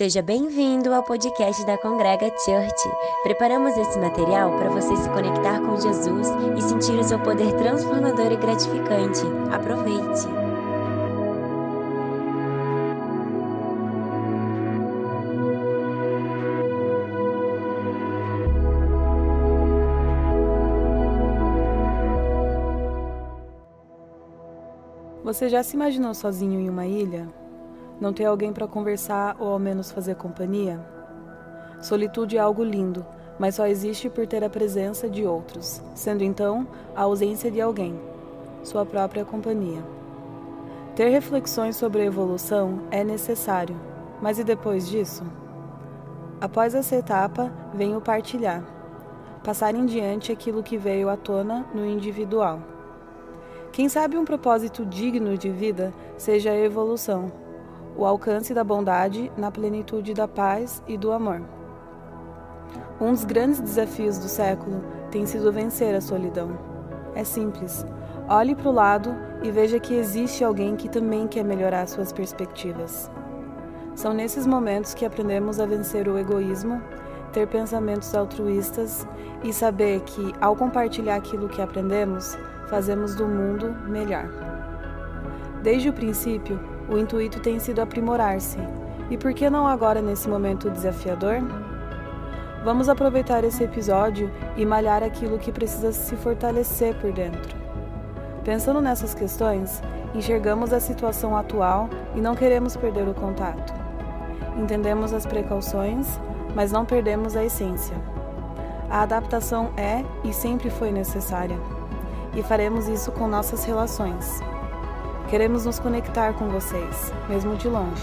Seja bem-vindo ao podcast da Congrega Church. Preparamos esse material para você se conectar com Jesus e sentir o seu poder transformador e gratificante. Aproveite! Você já se imaginou sozinho em uma ilha? Não ter alguém para conversar ou ao menos fazer companhia? Solitude é algo lindo, mas só existe por ter a presença de outros, sendo então a ausência de alguém, sua própria companhia. Ter reflexões sobre a evolução é necessário, mas e depois disso? Após essa etapa, vem o partilhar, passar em diante aquilo que veio à tona no individual. Quem sabe um propósito digno de vida seja a evolução, o alcance da bondade na plenitude da paz e do amor. Um dos grandes desafios do século tem sido vencer a solidão. É simples. Olhe para o lado e veja que existe alguém que também quer melhorar suas perspectivas. São nesses momentos que aprendemos a vencer o egoísmo, ter pensamentos altruístas e saber que, ao compartilhar aquilo que aprendemos, fazemos do mundo melhor. Desde o princípio, o intuito tem sido aprimorar-se. E por que não agora nesse momento desafiador? Vamos aproveitar esse episódio e malhar aquilo que precisa se fortalecer por dentro. Pensando nessas questões, enxergamos a situação atual e não queremos perder o contato. Entendemos as precauções, mas não perdemos a essência. A adaptação é e sempre foi necessária, e faremos isso com nossas relações. Queremos nos conectar com vocês, mesmo de longe,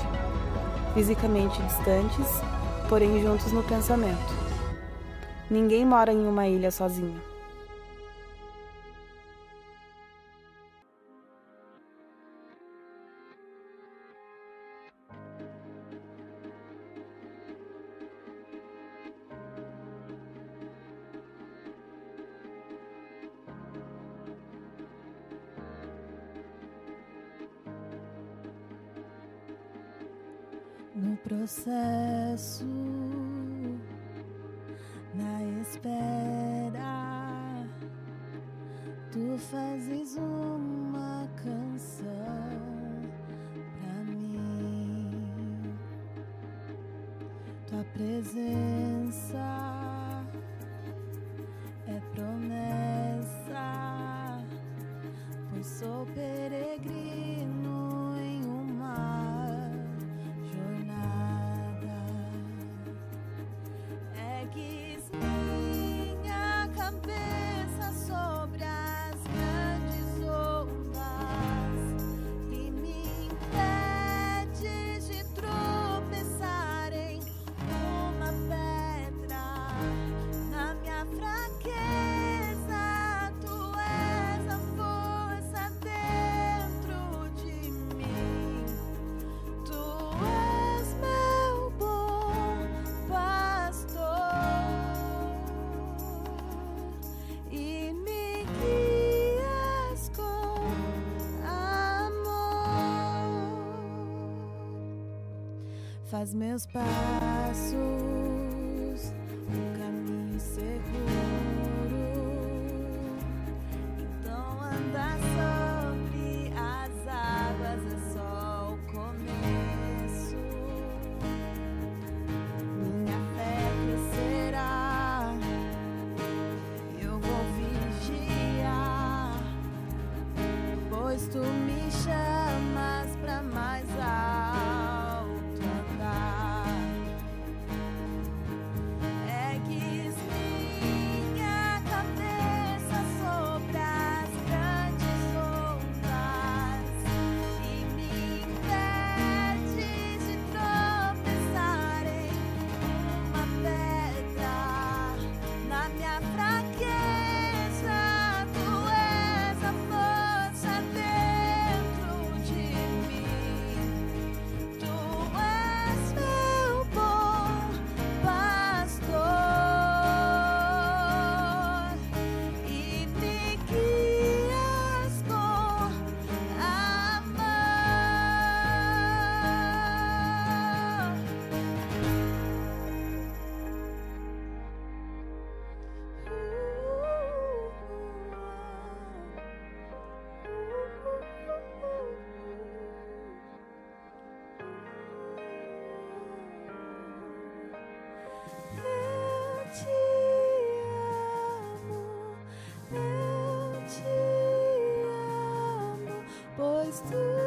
fisicamente distantes, porém juntos no pensamento. Ninguém mora em uma ilha sozinho. Processo, Faz meus passos boys too.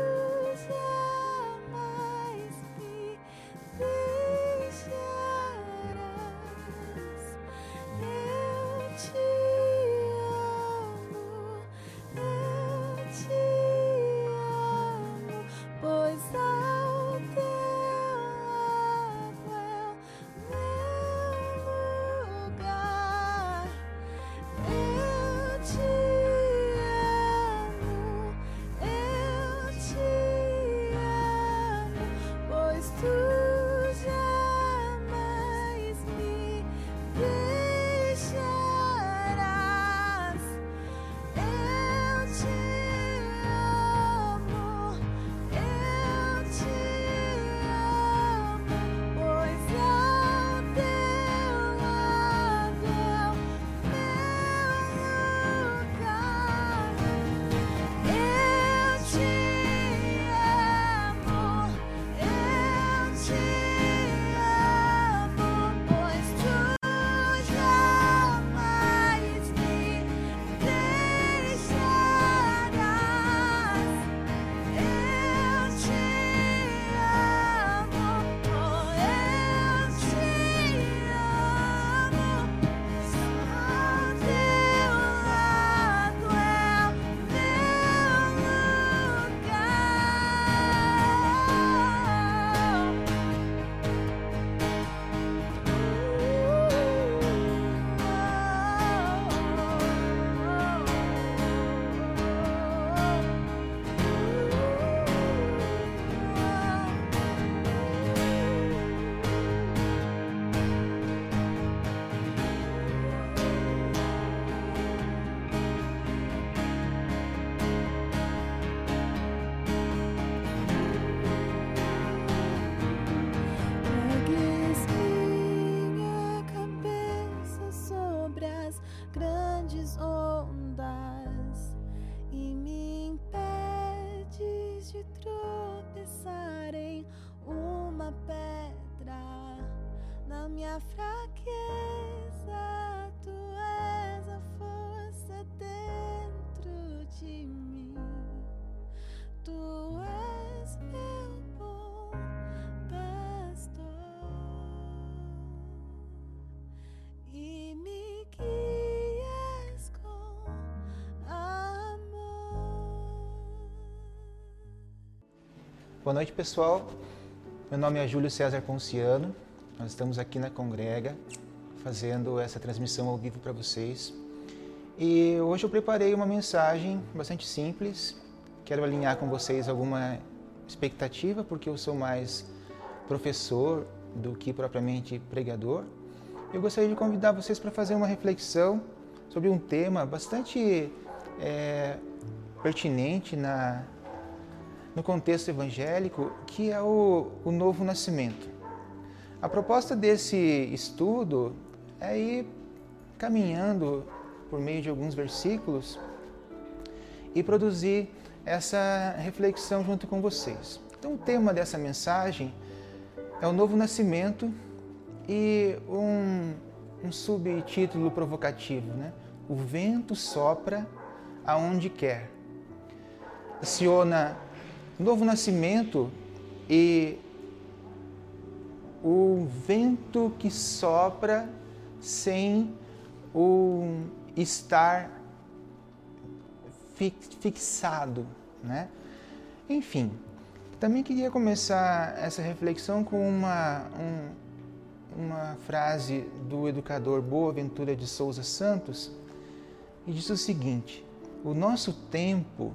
Boa noite, pessoal. Meu nome é Júlio César Ponciano. Nós estamos aqui na Congrega fazendo essa transmissão ao vivo para vocês. E hoje eu preparei uma mensagem bastante simples. Quero alinhar com vocês alguma expectativa, porque eu sou mais professor do que propriamente pregador. Eu gostaria de convidar vocês para fazer uma reflexão sobre um tema bastante é, pertinente na, no contexto evangélico, que é o, o novo nascimento. A proposta desse estudo é ir caminhando por meio de alguns versículos e produzir essa reflexão junto com vocês. Então, o tema dessa mensagem é o novo nascimento e um, um subtítulo provocativo, né? O vento sopra aonde quer. Aciona novo nascimento e o vento que sopra sem o estar fi- fixado, né? Enfim, também queria começar essa reflexão com uma, um- uma frase do educador Boaventura de Souza Santos, e diz o seguinte: o nosso tempo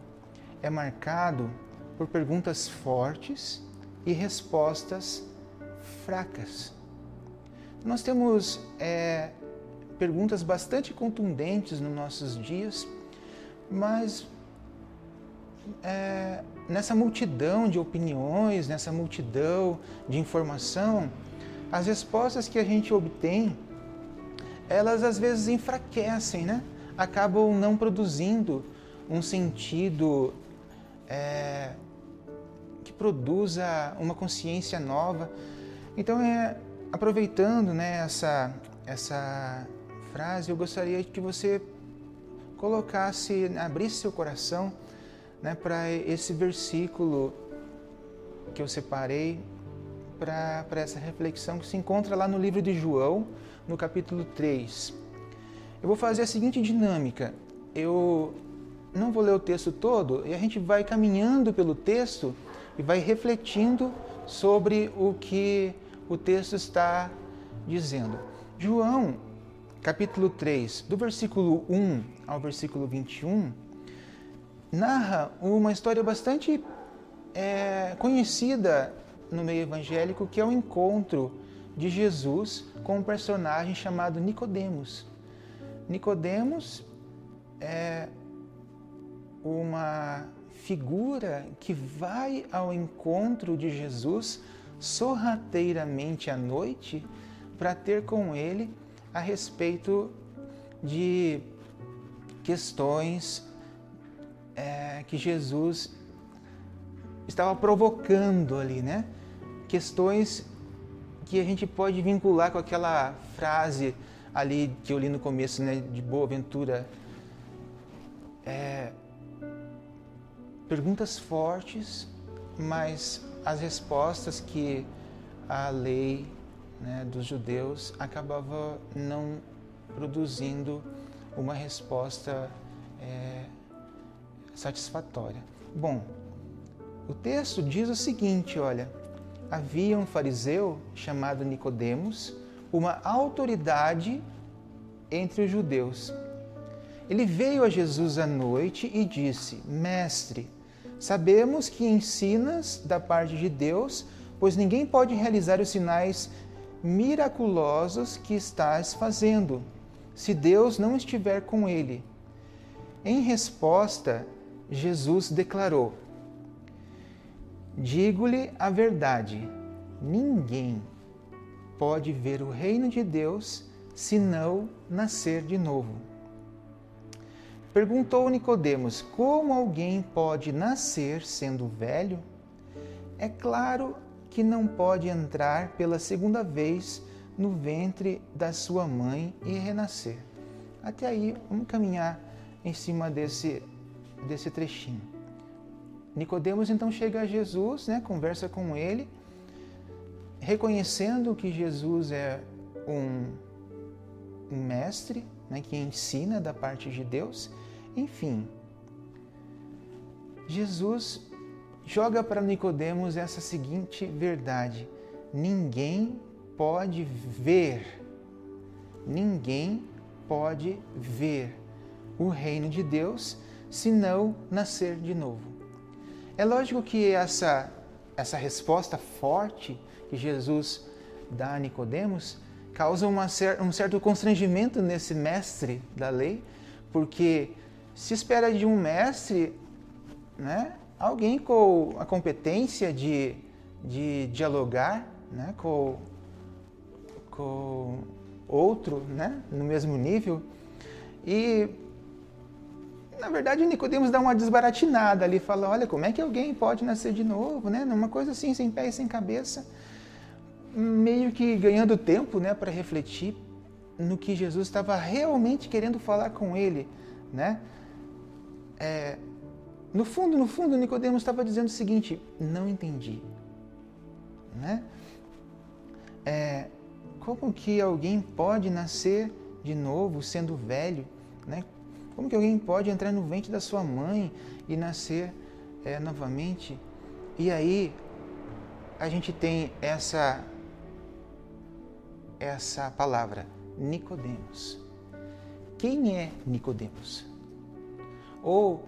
é marcado por perguntas fortes e respostas fracas. Nós temos é, perguntas bastante contundentes nos nossos dias, mas é, nessa multidão de opiniões, nessa multidão de informação, as respostas que a gente obtém, elas às vezes enfraquecem, né? Acabam não produzindo um sentido é, produza uma consciência nova. Então, é, aproveitando né, essa, essa frase, eu gostaria que você colocasse, abrisse seu coração né, para esse versículo que eu separei para essa reflexão que se encontra lá no livro de João, no capítulo 3. Eu vou fazer a seguinte dinâmica. Eu não vou ler o texto todo e a gente vai caminhando pelo texto e vai refletindo sobre o que o texto está dizendo. João, capítulo 3, do versículo 1 ao versículo 21, narra uma história bastante é, conhecida no meio evangélico, que é o encontro de Jesus com um personagem chamado Nicodemos. Nicodemos é uma figura que vai ao encontro de Jesus sorrateiramente à noite para ter com ele a respeito de questões é, que Jesus estava provocando ali, né? Questões que a gente pode vincular com aquela frase ali que eu li no começo, né, de Boaventura. É, perguntas fortes, mas as respostas que a lei né, dos judeus acabava não produzindo uma resposta é, satisfatória. Bom, o texto diz o seguinte, olha, havia um fariseu chamado Nicodemos, uma autoridade entre os judeus. Ele veio a Jesus à noite e disse: Mestre, sabemos que ensinas da parte de Deus, pois ninguém pode realizar os sinais miraculosos que estás fazendo, se Deus não estiver com ele. Em resposta, Jesus declarou: Digo-lhe a verdade: ninguém pode ver o reino de Deus se não nascer de novo. Perguntou Nicodemos: Como alguém pode nascer sendo velho? É claro que não pode entrar pela segunda vez no ventre da sua mãe e renascer. Até aí, vamos caminhar em cima desse, desse trechinho. Nicodemos então chega a Jesus, né, conversa com ele, reconhecendo que Jesus é um, um mestre, né, que ensina da parte de Deus. Enfim, Jesus joga para Nicodemos essa seguinte verdade: ninguém pode ver, ninguém pode ver o reino de Deus se não nascer de novo. É lógico que essa, essa resposta forte que Jesus dá a Nicodemos causa uma, um certo constrangimento nesse mestre da lei, porque se espera de um mestre né, alguém com a competência de, de dialogar né, com, com outro né, no mesmo nível. E na verdade, Nicodemos dá uma desbaratinada ali, fala: olha, como é que alguém pode nascer de novo, né? Uma coisa assim, sem pé e sem cabeça, meio que ganhando tempo, né, para refletir no que Jesus estava realmente querendo falar com ele, né? É, no fundo, no fundo, Nicodemos estava dizendo o seguinte: não entendi, né? É, como que alguém pode nascer de novo sendo velho, né? Como que alguém pode entrar no ventre da sua mãe e nascer é, novamente? E aí a gente tem essa essa palavra Nicodemos. Quem é Nicodemos? Ou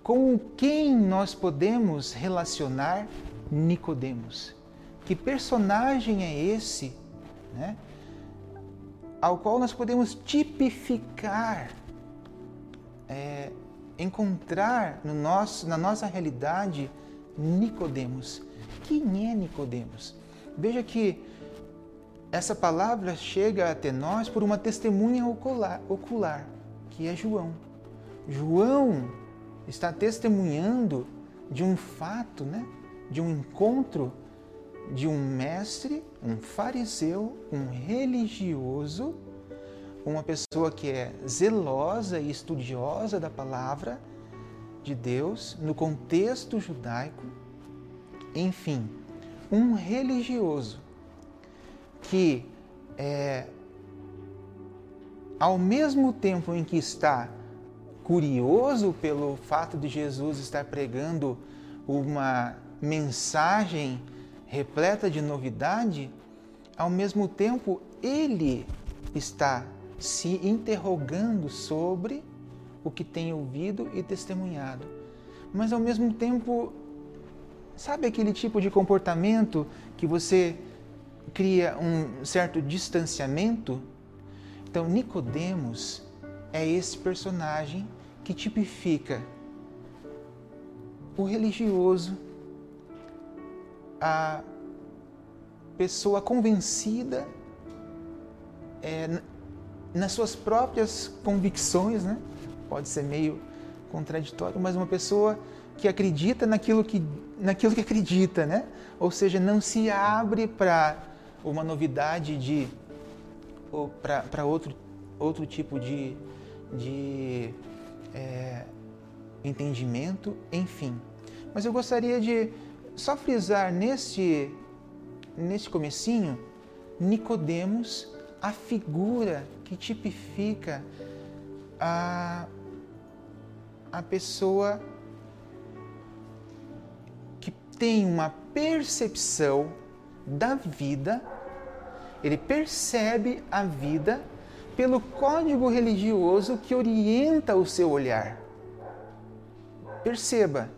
com quem nós podemos relacionar Nicodemos? Que personagem é esse, né? ao qual nós podemos tipificar, é, encontrar no nosso, na nossa realidade Nicodemos. Quem é Nicodemos? Veja que essa palavra chega até nós por uma testemunha ocular, ocular, que é João. João está testemunhando de um fato, né? de um encontro de um mestre, um fariseu, um religioso, uma pessoa que é zelosa e estudiosa da palavra, de Deus, no contexto judaico, enfim, um religioso que, é, ao mesmo tempo em que está curioso pelo fato de Jesus estar pregando uma mensagem repleta de novidade, ao mesmo tempo ele está se interrogando sobre o que tem ouvido e testemunhado. Mas ao mesmo tempo, sabe aquele tipo de comportamento que você cria um certo distanciamento? Então, Nicodemos é esse personagem que tipifica o religioso, a pessoa convencida é, nas suas próprias convicções, né? Pode ser meio contraditório, mas uma pessoa que acredita naquilo que, naquilo que acredita, né? Ou seja, não se abre para uma novidade de ou para outro, outro tipo de, de é, entendimento, enfim. Mas eu gostaria de só frisar neste, neste comecinho Nicodemos, a figura que tipifica a, a pessoa que tem uma percepção da vida, ele percebe a vida pelo código religioso que orienta o seu olhar. Perceba.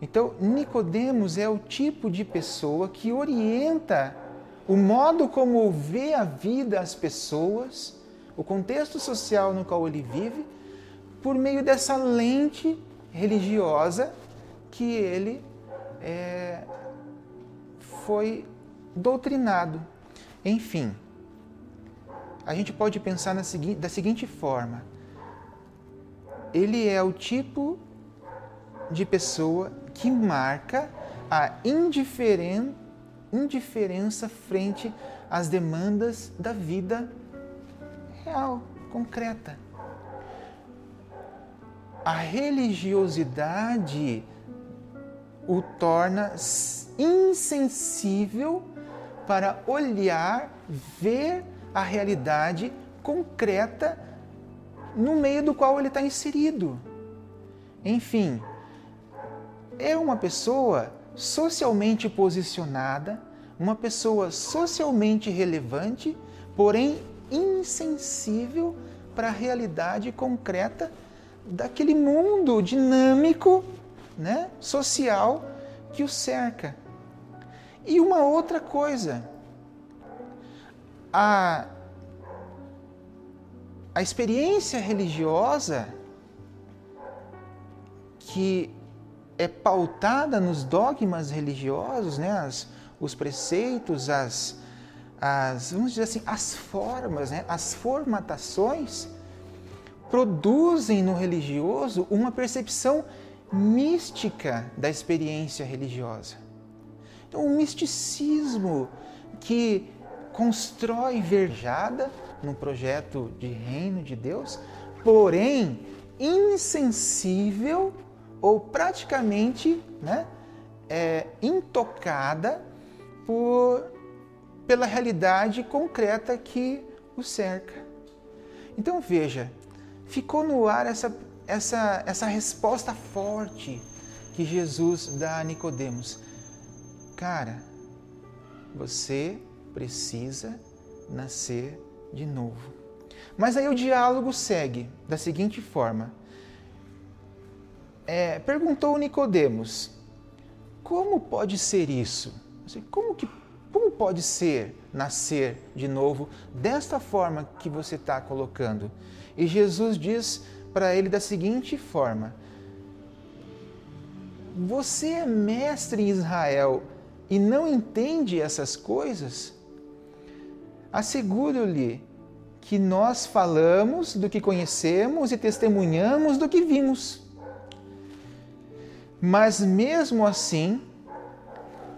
Então, Nicodemos é o tipo de pessoa que orienta o modo como vê a vida as pessoas, o contexto social no qual ele vive, por meio dessa lente religiosa que ele é, foi doutrinado. Enfim, a gente pode pensar segui da seguinte forma: ele é o tipo de pessoa que marca a indiferença indiferença frente às demandas da vida real, concreta. A religiosidade o torna insensível para olhar, ver a realidade concreta no meio do qual ele está inserido. Enfim, é uma pessoa socialmente posicionada, uma pessoa socialmente relevante, porém insensível para a realidade concreta daquele mundo dinâmico, né, social que o cerca. E uma outra coisa, a, a experiência religiosa que é pautada nos dogmas religiosos, né? As, os preceitos, as, as, vamos dizer assim, as formas, né? as formatações, produzem no religioso uma percepção mística da experiência religiosa. Então, um misticismo que constrói verjada no projeto de reino de Deus, porém insensível ou praticamente né, é, intocada por, pela realidade concreta que o cerca. Então veja, ficou no ar essa, essa, essa resposta forte que Jesus dá a Nicodemos. Cara, você precisa nascer de novo. Mas aí o diálogo segue da seguinte forma: é, perguntou Nicodemos: Como pode ser isso? Como que como pode ser nascer de novo desta forma que você está colocando? E Jesus diz para ele da seguinte forma: Você é mestre em Israel e não entende essas coisas? Asseguro-lhe que nós falamos do que conhecemos e testemunhamos do que vimos mas mesmo assim,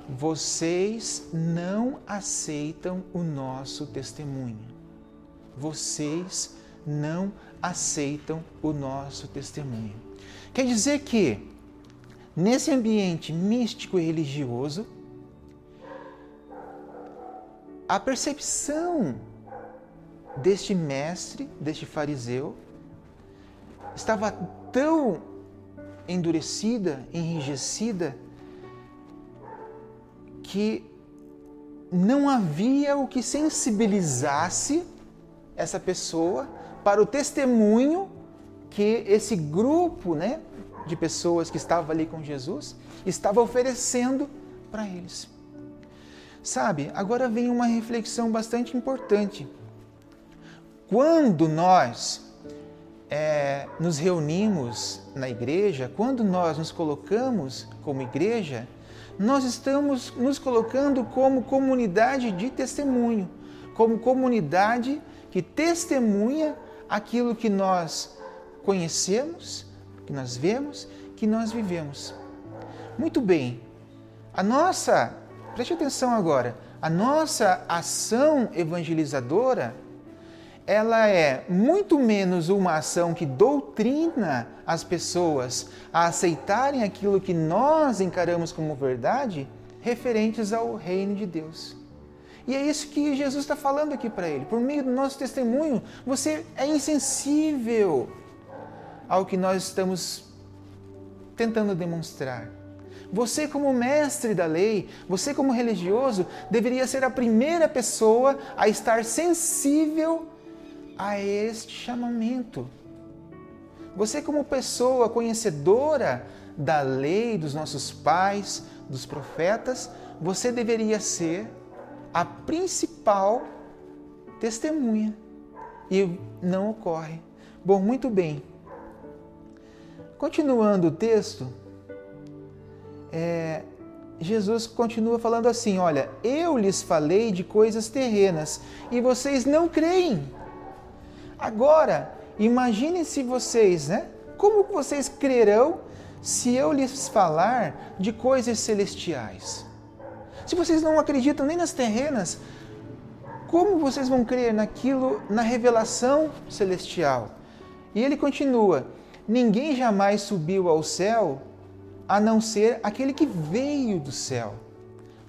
vocês não aceitam o nosso testemunho. Vocês não aceitam o nosso testemunho. Quer dizer que nesse ambiente místico e religioso, a percepção deste mestre, deste fariseu, estava tão endurecida, enrijecida, que não havia o que sensibilizasse essa pessoa para o testemunho que esse grupo né, de pessoas que estava ali com Jesus estava oferecendo para eles. Sabe, agora vem uma reflexão bastante importante. Quando nós é, nos reunimos na igreja, quando nós nos colocamos como igreja, nós estamos nos colocando como comunidade de testemunho, como comunidade que testemunha aquilo que nós conhecemos, que nós vemos, que nós vivemos. Muito bem, a nossa, preste atenção agora, a nossa ação evangelizadora ela é muito menos uma ação que doutrina as pessoas a aceitarem aquilo que nós encaramos como verdade, referentes ao reino de Deus. E é isso que Jesus está falando aqui para ele. Por meio do nosso testemunho, você é insensível ao que nós estamos tentando demonstrar. Você, como mestre da lei, você, como religioso, deveria ser a primeira pessoa a estar sensível a este chamamento. Você, como pessoa conhecedora da lei dos nossos pais, dos profetas, você deveria ser a principal testemunha. E não ocorre. Bom, muito bem. Continuando o texto, é, Jesus continua falando assim: Olha, eu lhes falei de coisas terrenas e vocês não creem. Agora, imagine se vocês, né? Como vocês crerão se eu lhes falar de coisas celestiais? Se vocês não acreditam nem nas terrenas, como vocês vão crer naquilo, na revelação celestial? E ele continua: Ninguém jamais subiu ao céu a não ser aquele que veio do céu.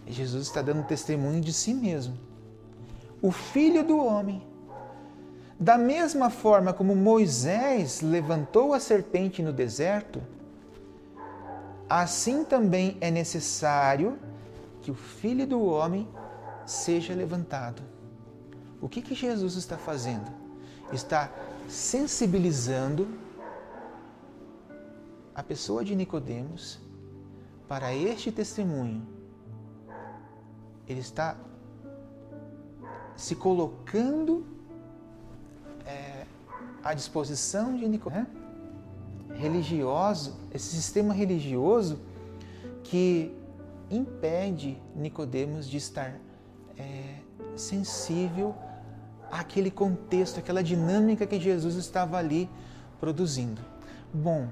E Jesus está dando testemunho de si mesmo. O Filho do Homem da mesma forma como Moisés levantou a serpente no deserto, assim também é necessário que o Filho do Homem seja levantado. O que, que Jesus está fazendo? Está sensibilizando a pessoa de Nicodemos para este testemunho. Ele está se colocando à disposição de Nicodemos. Né? Religioso, esse sistema religioso que impede Nicodemos de estar é, sensível àquele contexto, àquela dinâmica que Jesus estava ali produzindo. Bom,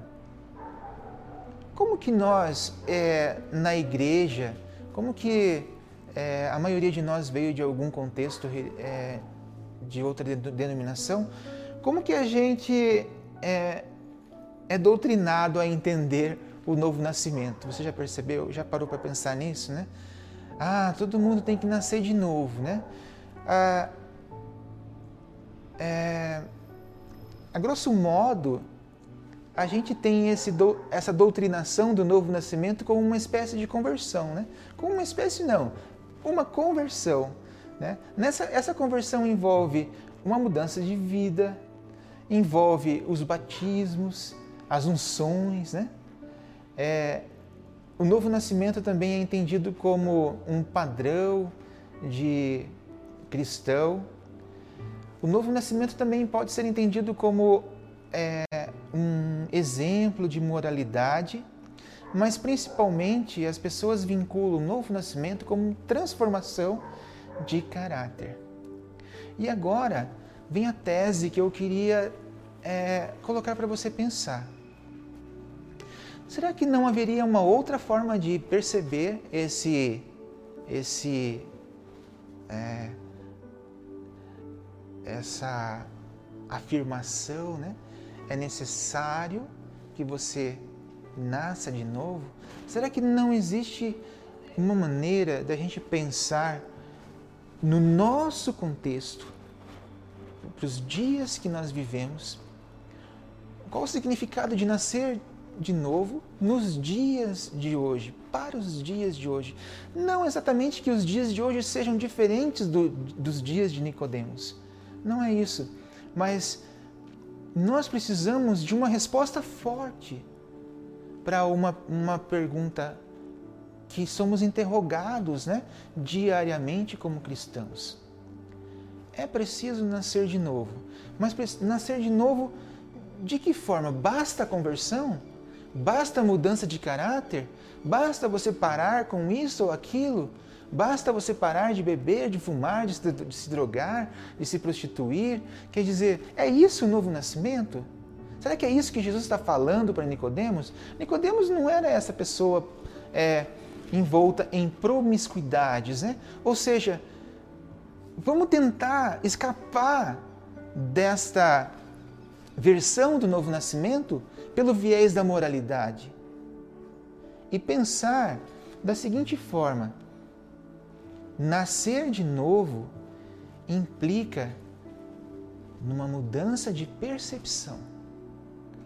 como que nós é, na igreja, como que é, a maioria de nós veio de algum contexto é, de outra denominação, como que a gente é, é doutrinado a entender o novo nascimento? Você já percebeu? Já parou para pensar nisso, né? Ah, todo mundo tem que nascer de novo, né? Ah, é, a grosso modo, a gente tem esse, essa doutrinação do novo nascimento como uma espécie de conversão, né? Como uma espécie não, uma conversão. Né? Nessa, essa conversão envolve uma mudança de vida, envolve os batismos, as unções, né? É, o novo nascimento também é entendido como um padrão de cristão. O novo nascimento também pode ser entendido como é, um exemplo de moralidade, mas principalmente as pessoas vinculam o novo nascimento como transformação de caráter. E agora, vem a tese que eu queria é, colocar para você pensar. Será que não haveria uma outra forma de perceber esse, esse, é, essa afirmação, né? É necessário que você nasça de novo, será que não existe uma maneira da gente pensar no nosso contexto, para os dias que nós vivemos, qual o significado de nascer de novo nos dias de hoje, para os dias de hoje. Não exatamente que os dias de hoje sejam diferentes do, dos dias de Nicodemos. Não é isso. Mas nós precisamos de uma resposta forte para uma, uma pergunta que somos interrogados né, diariamente como cristãos. É preciso nascer de novo. Mas nascer de novo de que forma? Basta a conversão? Basta a mudança de caráter? Basta você parar com isso ou aquilo? Basta você parar de beber, de fumar, de se, drogar, de se prostituir? Quer dizer, é isso o novo nascimento? Será que é isso que Jesus está falando para Nicodemos? Nicodemos não era essa pessoa é, envolta em promiscuidades, né? Ou seja, vamos tentar escapar desta versão do novo nascimento pelo viés da moralidade e pensar da seguinte forma: nascer de novo implica numa mudança de percepção.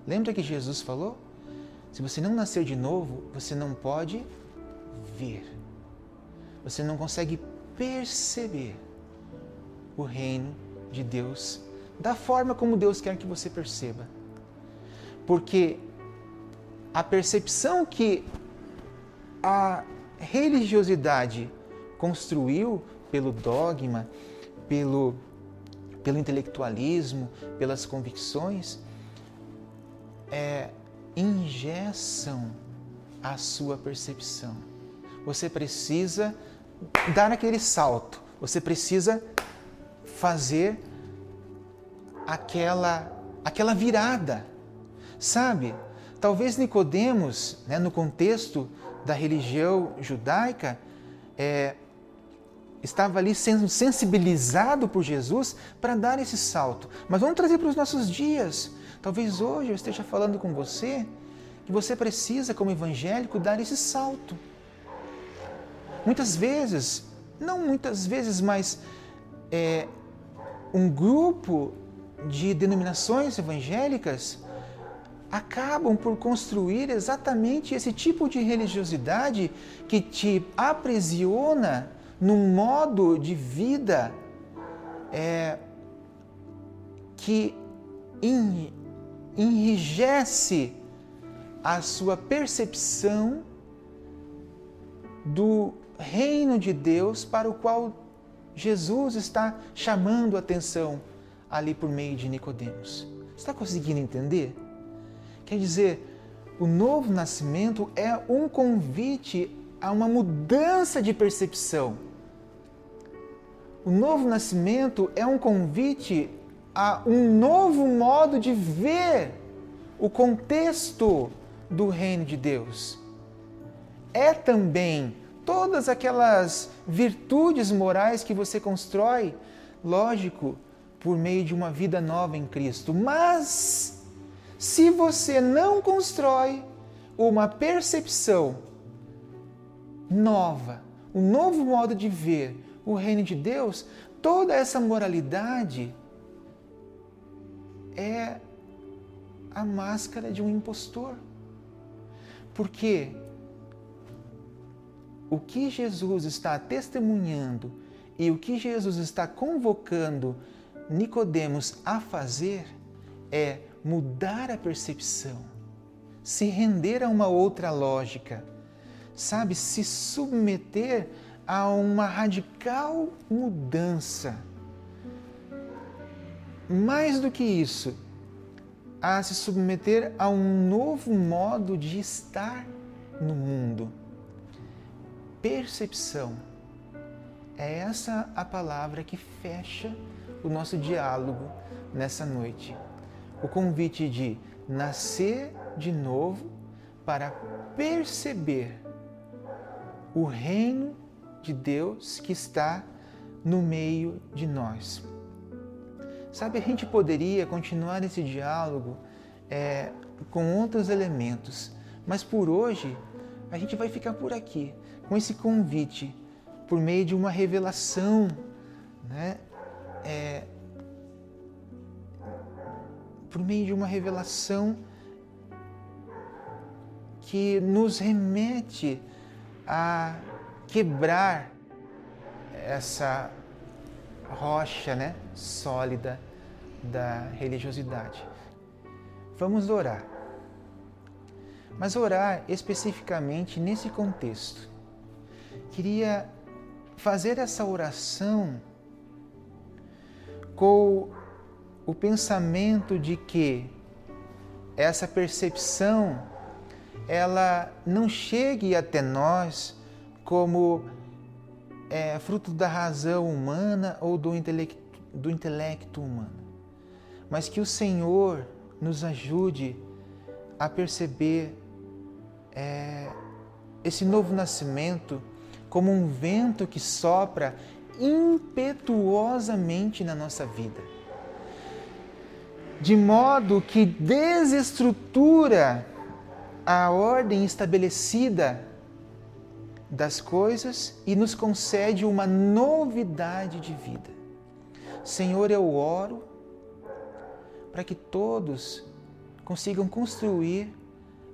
Lembra que Jesus falou? Se você não nascer de novo, você não pode ver. Você não consegue perceber o reino de Deus da forma como Deus quer que você perceba. Porque a percepção que a religiosidade construiu pelo dogma, pelo, pelo intelectualismo, pelas convicções, é, ingessam a sua percepção. Você precisa dar aquele salto, você precisa fazer aquela, aquela virada. Sabe? Talvez Nicodemos, né, no contexto da religião judaica, é, estava ali sendo sensibilizado por Jesus para dar esse salto. Mas vamos trazer para os nossos dias. Talvez hoje eu esteja falando com você que você precisa, como evangélico, dar esse salto. Muitas vezes, não muitas vezes, mas é, um grupo de denominações evangélicas acabam por construir exatamente esse tipo de religiosidade que te aprisiona num modo de vida é, que enrijece a sua percepção do reino de Deus para o qual Jesus está chamando a atenção ali por meio de Nicodemos. Está conseguindo entender? Quer dizer, o novo nascimento é um convite a uma mudança de percepção. O novo nascimento é um convite a um novo modo de ver o contexto do reino de Deus. É também todas aquelas virtudes morais que você constrói, lógico, por meio de uma vida nova em Cristo. Mas, se você não constrói uma percepção nova, um novo modo de ver o reino de Deus, toda essa moralidade é a máscara de um impostor. Porque o que Jesus está testemunhando e o que Jesus está convocando Nicodemos a fazer é mudar a percepção, se render a uma outra lógica, sabe, se submeter a uma radical mudança. Mais do que isso, a se submeter a um novo modo de estar no mundo. Percepção. É essa a palavra que fecha o nosso diálogo nessa noite. O convite de nascer de novo para perceber o reino de Deus que está no meio de nós. Sabe, a gente poderia continuar esse diálogo é, com outros elementos, Mas por hoje, a gente vai ficar por aqui, com esse convite, por meio de uma revelação, né? É, por meio de uma revelação que nos remete a quebrar essa rocha né, sólida da religiosidade. Vamos orar. Mas orar especificamente nesse contexto. Queria fazer essa oração com o pensamento de que essa percepção ela não chegue até nós como é, fruto da razão humana ou do intelecto, do intelecto humano, mas que o Senhor nos ajude a perceber é, esse novo nascimento como um vento que sopra impetuosamente na nossa vida, de modo que desestrutura a ordem estabelecida das coisas e nos concede uma novidade de vida. Senhor, eu oro para que todos consigam construir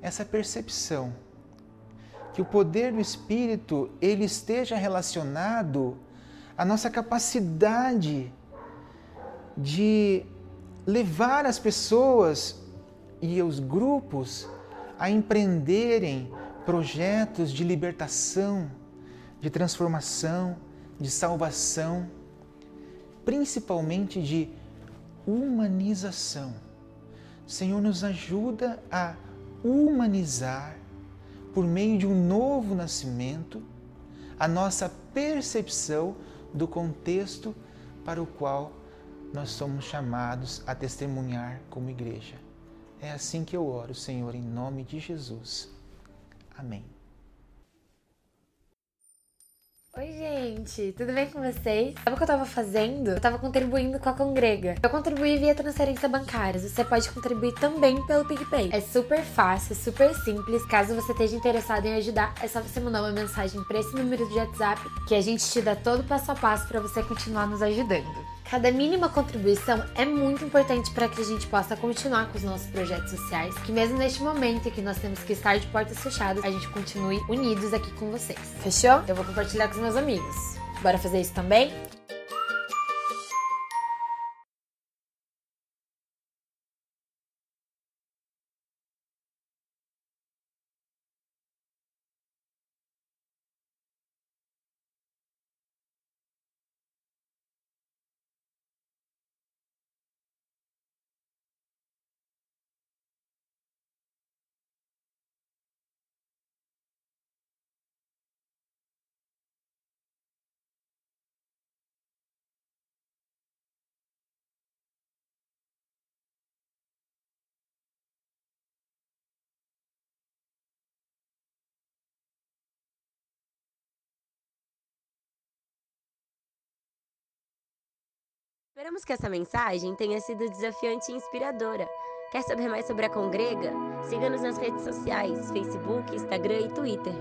essa percepção que o poder do espírito ele esteja relacionado à nossa capacidade de levar as pessoas e os grupos a empreenderem projetos de libertação, de transformação, de salvação, principalmente de humanização. Senhor, nos ajuda a humanizar, por meio de um novo nascimento, a nossa percepção do contexto para o qual nós somos chamados a testemunhar como igreja. É assim que eu oro, Senhor, em nome de Jesus. Amém. Oi, gente, tudo bem com vocês? Sabe o que eu tava fazendo? Eu tava contribuindo com a Congrega. Eu contribuí via transferência bancária. Você pode contribuir também pelo PicPay. É super fácil, super simples. Caso você esteja interessado em ajudar, é só você mandar uma mensagem para esse número de WhatsApp que a gente te dá todo o passo a passo para você continuar nos ajudando. Cada mínima contribuição é muito importante para que a gente possa continuar com os nossos projetos sociais, que mesmo neste momento em que nós temos que estar de portas fechadas, a gente continue unidos aqui com vocês. Fechou? Eu vou compartilhar com os meus amigos. Bora fazer isso também? Esperamos que essa mensagem tenha sido desafiante e inspiradora. Quer saber mais sobre a Congrega? Siga-nos nas redes sociais, Facebook, Instagram e Twitter.